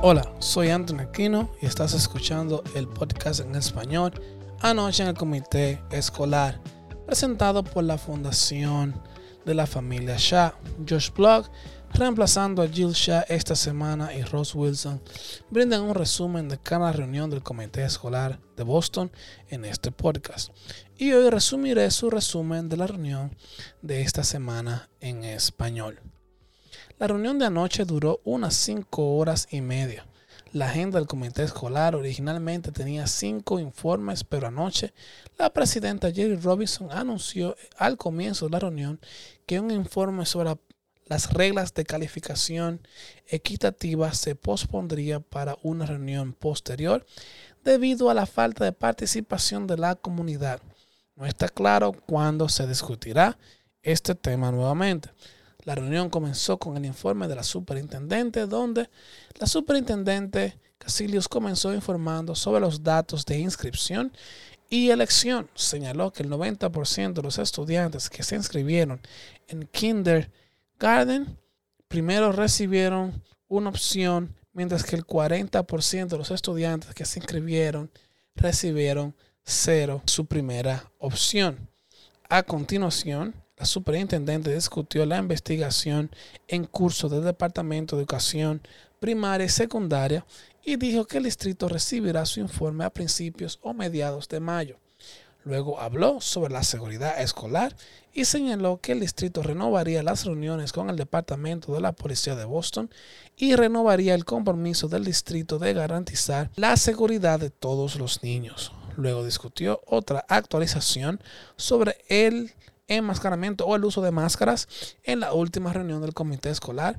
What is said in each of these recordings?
Hola, soy Anthony Aquino y estás escuchando el podcast en español Anoche en el Comité Escolar, presentado por la Fundación de la Familia Shah. Josh Blog, reemplazando a Jill Shah esta semana y Ross Wilson, brindan un resumen de cada reunión del Comité Escolar de Boston en este podcast. Y hoy resumiré su resumen de la reunión de esta semana en español. La reunión de anoche duró unas 5 horas y media. La agenda del comité escolar originalmente tenía cinco informes, pero anoche la presidenta Jerry Robinson anunció al comienzo de la reunión que un informe sobre las reglas de calificación equitativa se pospondría para una reunión posterior debido a la falta de participación de la comunidad. No está claro cuándo se discutirá este tema nuevamente. La reunión comenzó con el informe de la superintendente, donde la superintendente Casilius comenzó informando sobre los datos de inscripción y elección. Señaló que el 90% de los estudiantes que se inscribieron en kindergarten primero recibieron una opción, mientras que el 40% de los estudiantes que se inscribieron recibieron cero, su primera opción. A continuación, la superintendente discutió la investigación en curso del Departamento de Educación Primaria y Secundaria y dijo que el distrito recibirá su informe a principios o mediados de mayo. Luego habló sobre la seguridad escolar y señaló que el distrito renovaría las reuniones con el Departamento de la Policía de Boston y renovaría el compromiso del distrito de garantizar la seguridad de todos los niños. Luego discutió otra actualización sobre el enmascaramiento o el uso de máscaras en la última reunión del comité escolar.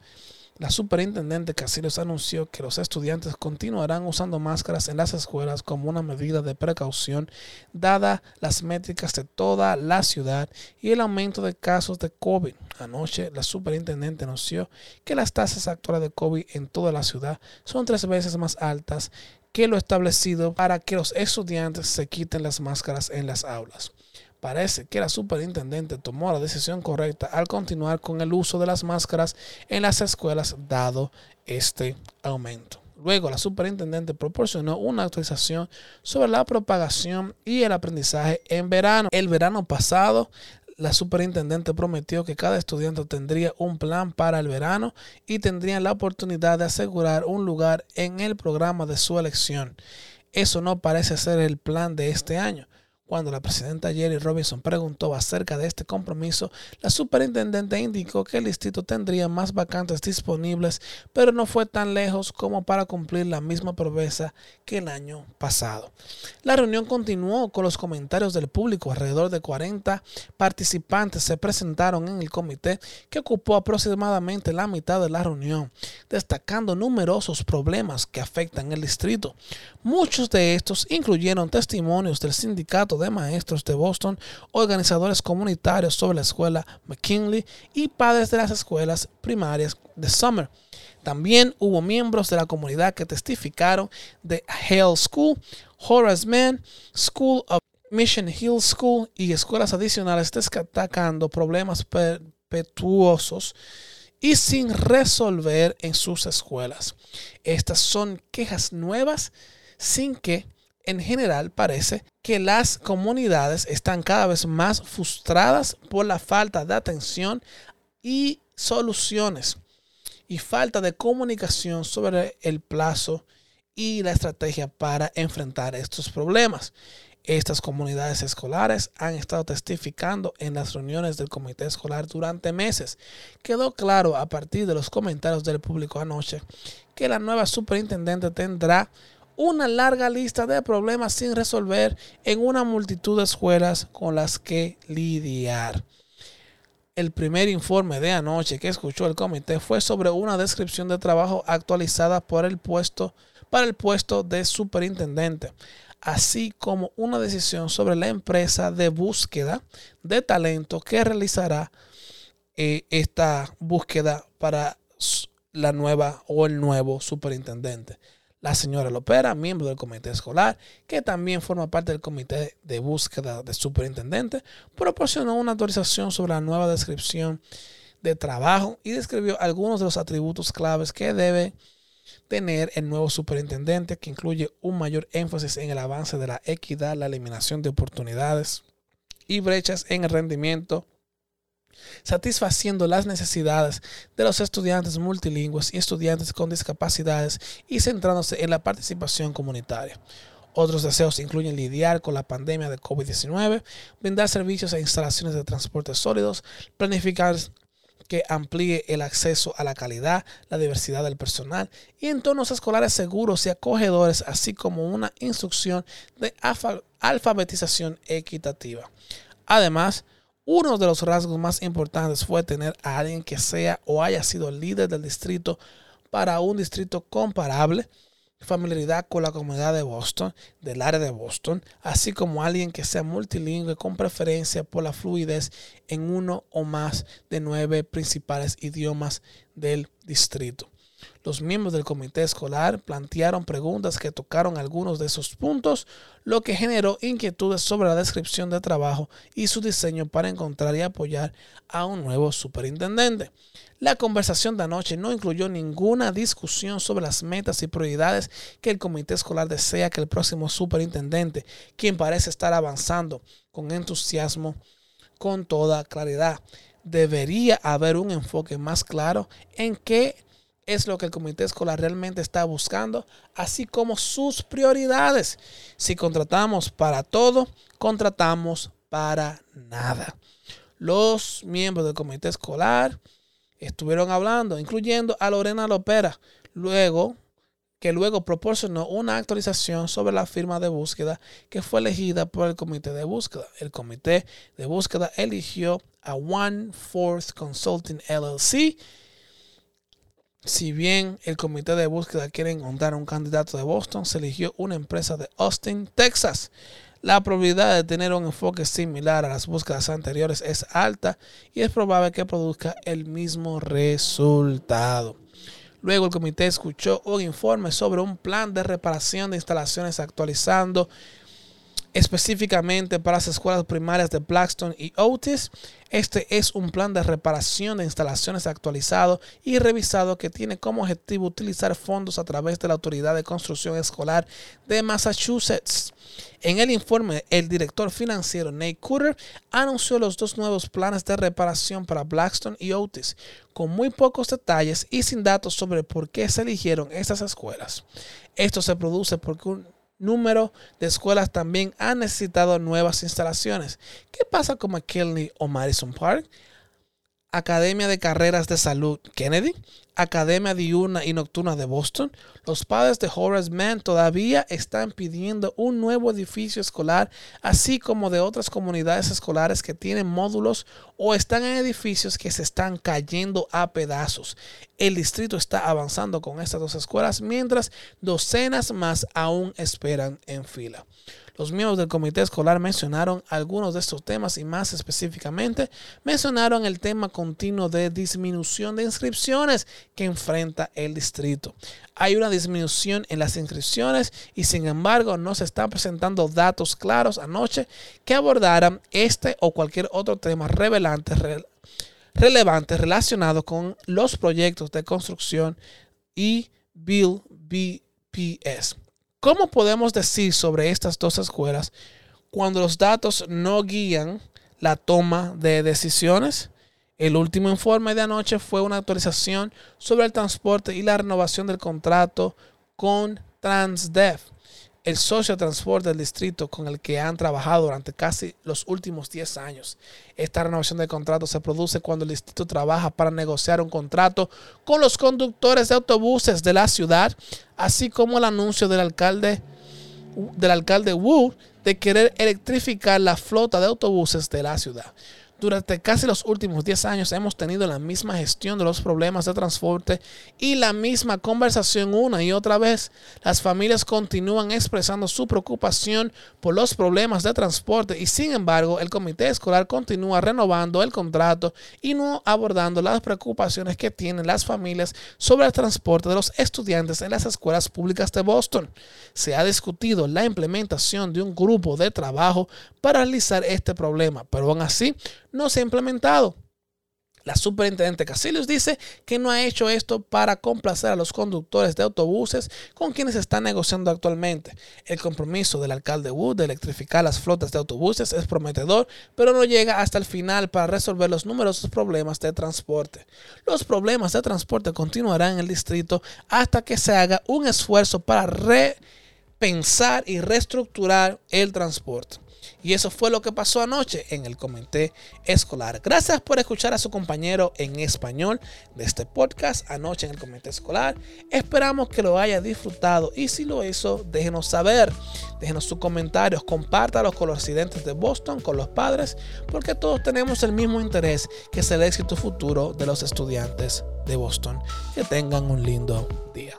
La superintendente Casillos anunció que los estudiantes continuarán usando máscaras en las escuelas como una medida de precaución, dada las métricas de toda la ciudad y el aumento de casos de COVID. Anoche, la superintendente anunció que las tasas actuales de COVID en toda la ciudad son tres veces más altas que lo establecido para que los estudiantes se quiten las máscaras en las aulas. Parece que la superintendente tomó la decisión correcta al continuar con el uso de las máscaras en las escuelas dado este aumento. Luego, la superintendente proporcionó una actualización sobre la propagación y el aprendizaje en verano. El verano pasado, la superintendente prometió que cada estudiante tendría un plan para el verano y tendría la oportunidad de asegurar un lugar en el programa de su elección. Eso no parece ser el plan de este año. Cuando la presidenta Jerry Robinson preguntó acerca de este compromiso, la superintendente indicó que el distrito tendría más vacantes disponibles, pero no fue tan lejos como para cumplir la misma promesa que el año pasado. La reunión continuó con los comentarios del público. Alrededor de 40 participantes se presentaron en el comité que ocupó aproximadamente la mitad de la reunión, destacando numerosos problemas que afectan el distrito. Muchos de estos incluyeron testimonios del sindicato de maestros de Boston, organizadores comunitarios sobre la escuela McKinley y padres de las escuelas primarias de Summer. También hubo miembros de la comunidad que testificaron de Hale School, Horace Mann, School of Mission Hill School y escuelas adicionales destacando problemas perpetuosos y sin resolver en sus escuelas. Estas son quejas nuevas sin que en general parece que las comunidades están cada vez más frustradas por la falta de atención y soluciones y falta de comunicación sobre el plazo y la estrategia para enfrentar estos problemas. Estas comunidades escolares han estado testificando en las reuniones del comité escolar durante meses. Quedó claro a partir de los comentarios del público anoche que la nueva superintendente tendrá una larga lista de problemas sin resolver en una multitud de escuelas con las que lidiar. El primer informe de anoche que escuchó el comité fue sobre una descripción de trabajo actualizada por el puesto, para el puesto de superintendente, así como una decisión sobre la empresa de búsqueda de talento que realizará eh, esta búsqueda para la nueva o el nuevo superintendente. La señora Lopera, miembro del comité escolar, que también forma parte del comité de búsqueda de superintendente, proporcionó una autorización sobre la nueva descripción de trabajo y describió algunos de los atributos claves que debe tener el nuevo superintendente que incluye un mayor énfasis en el avance de la equidad, la eliminación de oportunidades y brechas en el rendimiento, satisfaciendo las necesidades de los estudiantes multilingües y estudiantes con discapacidades y centrándose en la participación comunitaria. Otros deseos incluyen lidiar con la pandemia de COVID-19, brindar servicios e instalaciones de transporte sólidos, planificar que amplíe el acceso a la calidad, la diversidad del personal y entornos escolares seguros y acogedores, así como una instrucción de alfabetización equitativa. Además, uno de los rasgos más importantes fue tener a alguien que sea o haya sido líder del distrito para un distrito comparable familiaridad con la comunidad de Boston, del área de Boston, así como alguien que sea multilingüe con preferencia por la fluidez en uno o más de nueve principales idiomas del distrito. Los miembros del comité escolar plantearon preguntas que tocaron algunos de esos puntos, lo que generó inquietudes sobre la descripción de trabajo y su diseño para encontrar y apoyar a un nuevo superintendente. La conversación de anoche no incluyó ninguna discusión sobre las metas y prioridades que el comité escolar desea que el próximo superintendente, quien parece estar avanzando con entusiasmo, con toda claridad. Debería haber un enfoque más claro en qué es lo que el comité escolar realmente está buscando, así como sus prioridades. Si contratamos para todo, contratamos para nada. Los miembros del comité escolar estuvieron hablando, incluyendo a Lorena Lopera, luego que luego proporcionó una actualización sobre la firma de búsqueda que fue elegida por el comité de búsqueda. El comité de búsqueda eligió a One Fourth Consulting LLC. Si bien el comité de búsqueda quiere encontrar un candidato de Boston, se eligió una empresa de Austin, Texas. La probabilidad de tener un enfoque similar a las búsquedas anteriores es alta y es probable que produzca el mismo resultado. Luego el comité escuchó un informe sobre un plan de reparación de instalaciones actualizando específicamente para las escuelas primarias de Blackstone y Otis. Este es un plan de reparación de instalaciones actualizado y revisado que tiene como objetivo utilizar fondos a través de la Autoridad de Construcción Escolar de Massachusetts. En el informe, el director financiero Nate Cooter anunció los dos nuevos planes de reparación para Blackstone y Otis, con muy pocos detalles y sin datos sobre por qué se eligieron estas escuelas. Esto se produce porque un número de escuelas también han necesitado nuevas instalaciones. ¿Qué pasa con McKinley o Madison Park? Academia de Carreras de Salud Kennedy, Academia Diurna y Nocturna de Boston, los padres de Horace Mann todavía están pidiendo un nuevo edificio escolar, así como de otras comunidades escolares que tienen módulos o están en edificios que se están cayendo a pedazos. El distrito está avanzando con estas dos escuelas, mientras docenas más aún esperan en fila. Los miembros del comité escolar mencionaron algunos de estos temas y más específicamente mencionaron el tema continuo de disminución de inscripciones que enfrenta el distrito. Hay una disminución en las inscripciones y sin embargo no se están presentando datos claros anoche que abordaran este o cualquier otro tema relevante, relacionado con los proyectos de construcción y Bill BPS. ¿Cómo podemos decir sobre estas dos escuelas cuando los datos no guían la toma de decisiones? El último informe de anoche fue una actualización sobre el transporte y la renovación del contrato con Transdev el socio de transporte del distrito con el que han trabajado durante casi los últimos 10 años. Esta renovación de contrato se produce cuando el distrito trabaja para negociar un contrato con los conductores de autobuses de la ciudad, así como el anuncio del alcalde del alcalde Wu de querer electrificar la flota de autobuses de la ciudad. Durante casi los últimos 10 años hemos tenido la misma gestión de los problemas de transporte y la misma conversación una y otra vez. Las familias continúan expresando su preocupación por los problemas de transporte y sin embargo el comité escolar continúa renovando el contrato y no abordando las preocupaciones que tienen las familias sobre el transporte de los estudiantes en las escuelas públicas de Boston. Se ha discutido la implementación de un grupo de trabajo para realizar este problema, pero aún así no se ha implementado. La superintendente Casilius dice que no ha hecho esto para complacer a los conductores de autobuses con quienes está negociando actualmente. El compromiso del alcalde Wood de electrificar las flotas de autobuses es prometedor, pero no llega hasta el final para resolver los numerosos problemas de transporte. Los problemas de transporte continuarán en el distrito hasta que se haga un esfuerzo para repensar y reestructurar el transporte. Y eso fue lo que pasó anoche en el comité escolar. Gracias por escuchar a su compañero en español de este podcast anoche en el comité escolar. Esperamos que lo haya disfrutado y si lo hizo, déjenos saber. Déjenos sus comentarios, compártalos con los residentes de Boston, con los padres, porque todos tenemos el mismo interés, que es el éxito futuro de los estudiantes de Boston. Que tengan un lindo día.